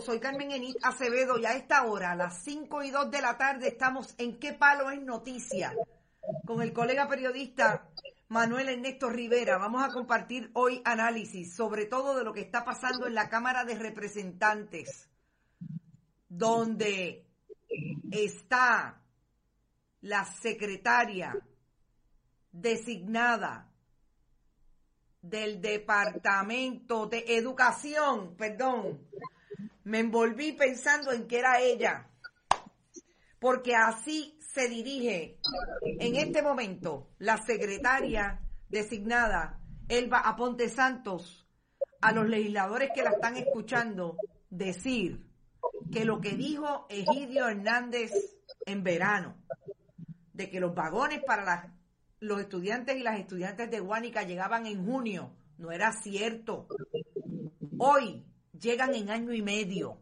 soy Carmen Enit Acevedo y a esta hora, a las 5 y 2 de la tarde, estamos en ¿Qué palo es noticia? Con el colega periodista Manuel Ernesto Rivera. Vamos a compartir hoy análisis, sobre todo de lo que está pasando en la Cámara de Representantes, donde está la secretaria designada del Departamento de Educación, perdón, me envolví pensando en que era ella, porque así se dirige en este momento la secretaria designada, Elba Aponte Santos, a los legisladores que la están escuchando decir que lo que dijo Egidio Hernández en verano, de que los vagones para los estudiantes y las estudiantes de Guánica llegaban en junio, no era cierto. Hoy llegan en año y medio.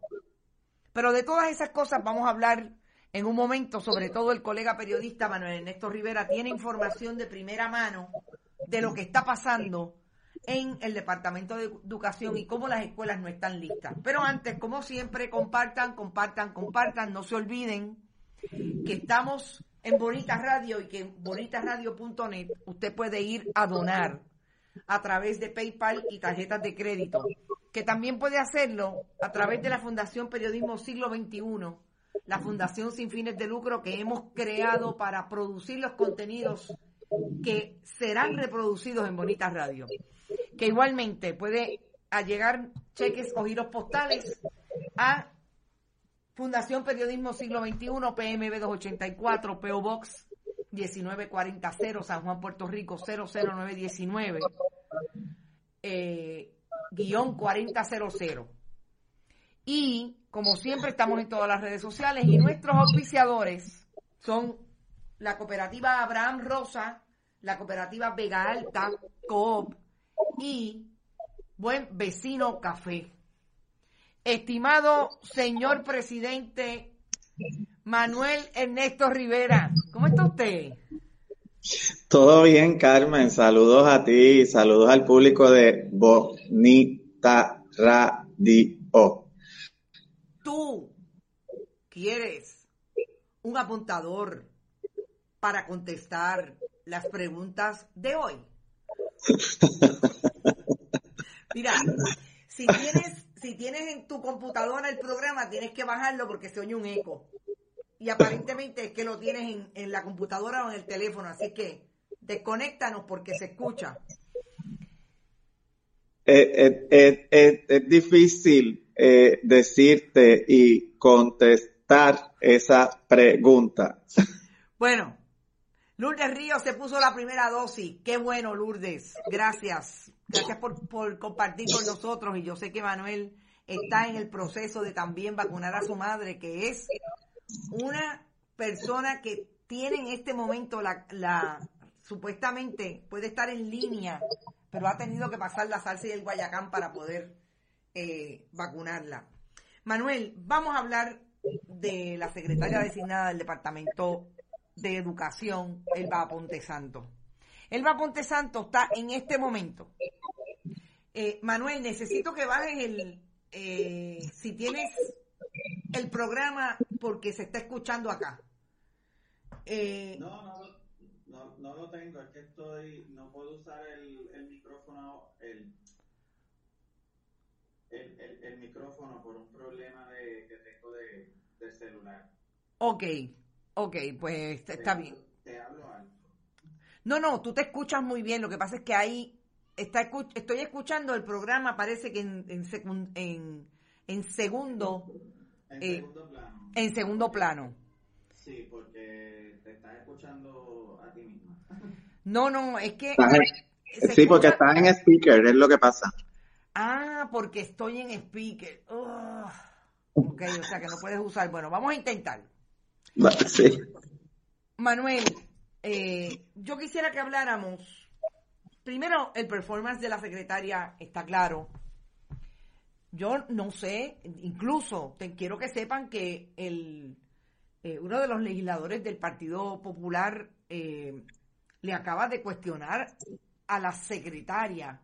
Pero de todas esas cosas vamos a hablar en un momento, sobre todo el colega periodista Manuel Ernesto Rivera tiene información de primera mano de lo que está pasando en el Departamento de Educación y cómo las escuelas no están listas. Pero antes, como siempre, compartan, compartan, compartan, no se olviden que estamos en Bonita Radio y que en bonitasradio.net usted puede ir a donar a través de PayPal y tarjetas de crédito que también puede hacerlo a través de la Fundación Periodismo Siglo XXI, la fundación sin fines de lucro que hemos creado para producir los contenidos que serán reproducidos en Bonitas Radio. Que igualmente puede llegar cheques o giros postales a Fundación Periodismo Siglo XXI, PMB 284, PO Box 1940 San Juan, Puerto Rico 00919. Eh, guion 4000. Y como siempre estamos en todas las redes sociales y nuestros auspiciadores son la cooperativa Abraham Rosa, la cooperativa Vega Alta, Coop y Buen Vecino Café. Estimado señor presidente Manuel Ernesto Rivera, ¿cómo está usted? Todo bien, Carmen. Saludos a ti, saludos al público de Bonita Radio. Tú quieres un apuntador para contestar las preguntas de hoy. Mira, si tienes, si tienes en tu computadora el programa, tienes que bajarlo porque se oye un eco y aparentemente es que lo tienes en, la computadora o en el teléfono, así que desconéctanos porque se escucha. Eh, eh, eh, es difícil decirte y contestar esa pregunta. Bueno, Lourdes Ríos se puso la primera dosis. Qué bueno, Lourdes. Gracias. Gracias por, por compartir con nosotros. Y yo sé que Manuel está en el proceso de también vacunar a su madre, que es una persona que tiene en este momento la, supuestamente puede estar en línea, pero ha tenido que pasar la salsa y el guayacán para poder eh, vacunarla. Manuel, vamos a hablar de la secretaria designada del Departamento de Educación, Elba Ponte Santo. Elba Ponte Santo está en este momento. Eh, Manuel, necesito que bajes el, eh, si tienes el programa, porque se está escuchando acá. Eh, no, no, no, lo tengo, es que estoy, no puedo usar el, el micrófono, el, el, el, micrófono por un problema de, que tengo de, de celular. Ok, ok, pues está bien. Te hablo alto. No, no, tú te escuchas muy bien, lo que pasa es que ahí está, estoy escuchando el programa, parece que en, en, en, en segundo... En eh, segundo plano. En segundo plano. Sí, porque te estás escuchando a ti misma. No, no, es que... Sí, porque estás en speaker, es lo que pasa. Ah, porque estoy en speaker. Ok, o sea que no puedes usar. Bueno, vamos a intentar. Sí. Manuel, eh, yo quisiera que habláramos. Primero, el performance de la secretaria está claro. Yo no sé, incluso te quiero que sepan que el, eh, uno de los legisladores del Partido Popular eh, le acaba de cuestionar a la secretaria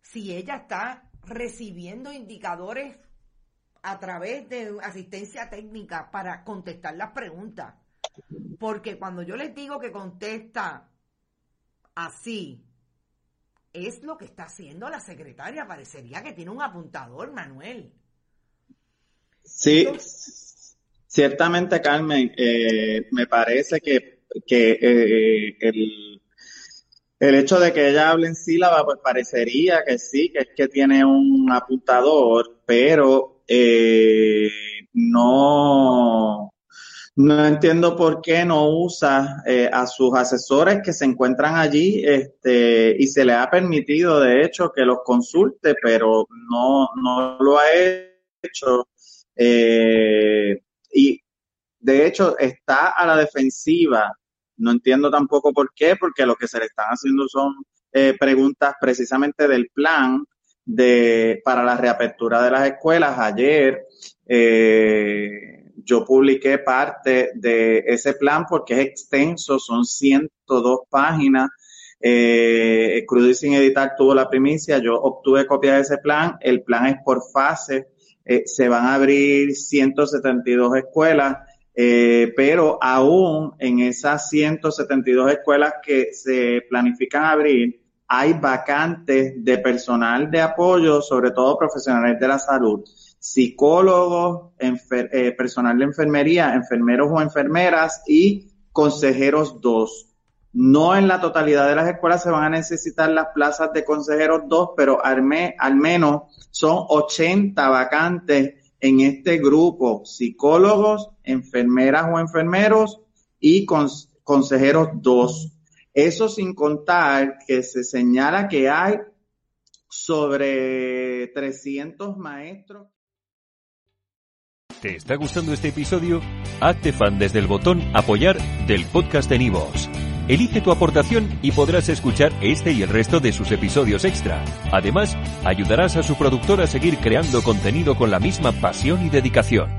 si ella está recibiendo indicadores a través de asistencia técnica para contestar las preguntas. Porque cuando yo les digo que contesta así, es lo que está haciendo la secretaria. Parecería que tiene un apuntador, Manuel. Sí, ciertamente, Carmen, eh, me parece que, que eh, el el hecho de que ella hable en sílaba, pues parecería que sí, que es que tiene un apuntador, pero eh, no, no entiendo por qué no usa eh, a sus asesores que se encuentran allí este, y se le ha permitido, de hecho, que los consulte, pero no, no lo ha hecho. Eh, y de hecho está a la defensiva no entiendo tampoco por qué, porque lo que se le están haciendo son eh, preguntas precisamente del plan de para la reapertura de las escuelas. Ayer eh, yo publiqué parte de ese plan porque es extenso, son 102 páginas. Eh, Crudo sin editar tuvo la primicia, yo obtuve copia de ese plan, el plan es por fase, eh, se van a abrir 172 escuelas, eh, pero aún en esas 172 escuelas que se planifican abrir, hay vacantes de personal de apoyo, sobre todo profesionales de la salud, psicólogos, eh, personal de enfermería, enfermeros o enfermeras y consejeros 2. No en la totalidad de las escuelas se van a necesitar las plazas de consejeros 2, pero al, al menos son 80 vacantes en este grupo psicólogos, enfermeras o enfermeros y consejeros dos. Eso sin contar que se señala que hay sobre 300 maestros. ¿Te está gustando este episodio? Hazte fan desde el botón apoyar del podcast de Nivos. Elige tu aportación y podrás escuchar este y el resto de sus episodios extra. Además, ayudarás a su productor a seguir creando contenido con la misma pasión y dedicación.